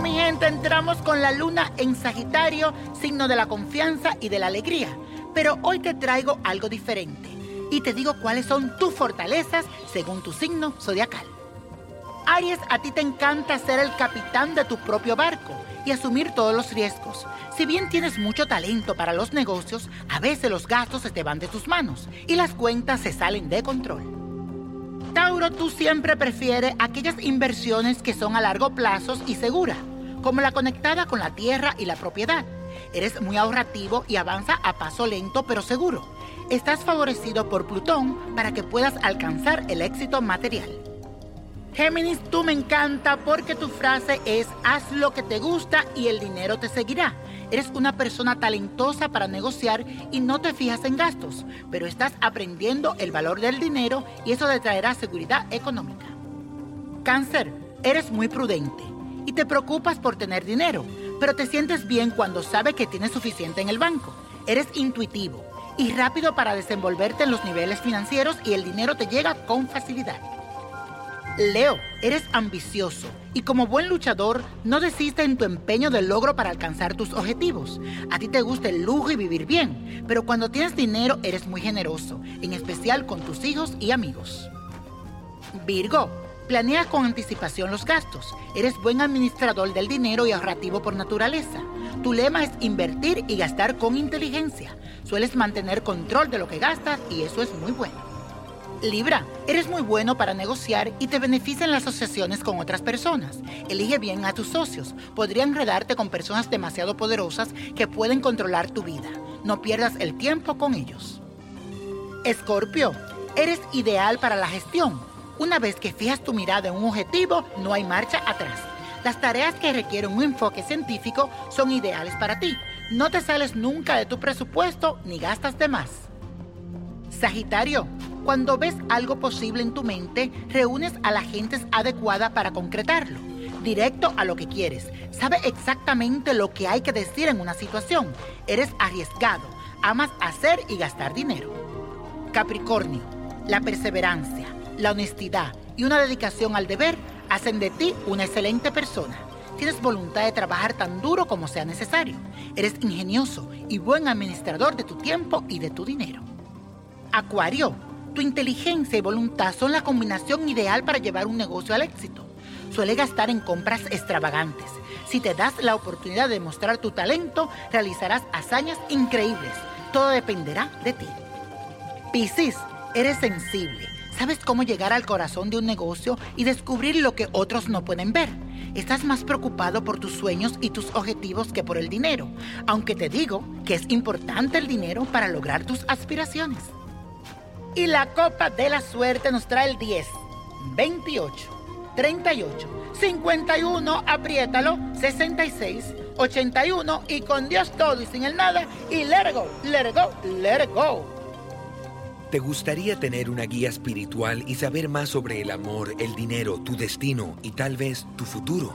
mi gente, entramos con la luna en Sagitario, signo de la confianza y de la alegría. Pero hoy te traigo algo diferente y te digo cuáles son tus fortalezas según tu signo zodiacal. Aries, a ti te encanta ser el capitán de tu propio barco y asumir todos los riesgos. Si bien tienes mucho talento para los negocios, a veces los gastos se te van de tus manos y las cuentas se salen de control. Tauro, tú siempre prefieres aquellas inversiones que son a largo plazo y seguras, como la conectada con la tierra y la propiedad. Eres muy ahorrativo y avanza a paso lento pero seguro. Estás favorecido por Plutón para que puedas alcanzar el éxito material. Géminis, tú me encanta porque tu frase es haz lo que te gusta y el dinero te seguirá. Eres una persona talentosa para negociar y no te fijas en gastos, pero estás aprendiendo el valor del dinero y eso te traerá seguridad económica. Cáncer, eres muy prudente y te preocupas por tener dinero, pero te sientes bien cuando sabes que tienes suficiente en el banco. Eres intuitivo y rápido para desenvolverte en los niveles financieros y el dinero te llega con facilidad. Leo, eres ambicioso y como buen luchador no desistes en tu empeño de logro para alcanzar tus objetivos. A ti te gusta el lujo y vivir bien, pero cuando tienes dinero eres muy generoso, en especial con tus hijos y amigos. Virgo, planea con anticipación los gastos. Eres buen administrador del dinero y ahorrativo por naturaleza. Tu lema es invertir y gastar con inteligencia. Sueles mantener control de lo que gastas y eso es muy bueno. Libra, eres muy bueno para negociar y te benefician las asociaciones con otras personas. Elige bien a tus socios. Podría enredarte con personas demasiado poderosas que pueden controlar tu vida. No pierdas el tiempo con ellos. Escorpio, eres ideal para la gestión. Una vez que fijas tu mirada en un objetivo, no hay marcha atrás. Las tareas que requieren un enfoque científico son ideales para ti. No te sales nunca de tu presupuesto ni gastas de más. Sagitario, cuando ves algo posible en tu mente, reúnes a la gente adecuada para concretarlo. Directo a lo que quieres. Sabe exactamente lo que hay que decir en una situación. Eres arriesgado. Amas hacer y gastar dinero. Capricornio, la perseverancia, la honestidad y una dedicación al deber hacen de ti una excelente persona. Tienes voluntad de trabajar tan duro como sea necesario. Eres ingenioso y buen administrador de tu tiempo y de tu dinero. Acuario, tu inteligencia y voluntad son la combinación ideal para llevar un negocio al éxito. Suele gastar en compras extravagantes. Si te das la oportunidad de mostrar tu talento, realizarás hazañas increíbles. Todo dependerá de ti. Piscis, eres sensible. Sabes cómo llegar al corazón de un negocio y descubrir lo que otros no pueden ver. estás más preocupado por tus sueños y tus objetivos que por el dinero, aunque te digo que es importante el dinero para lograr tus aspiraciones. Y la copa de la suerte nos trae el 10, 28, 38, 51, apriétalo, 66, 81 y con Dios todo y sin el nada y let it go, let go, let go. ¿Te gustaría tener una guía espiritual y saber más sobre el amor, el dinero, tu destino y tal vez tu futuro?